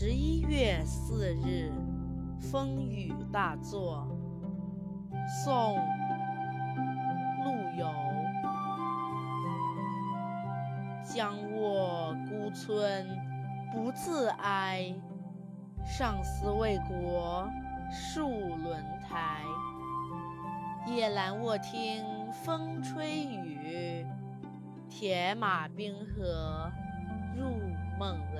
十一月四日，风雨大作。宋·陆游。将卧孤村不自哀，上思为国戍轮台。夜阑卧听风吹雨，铁马冰河入梦来。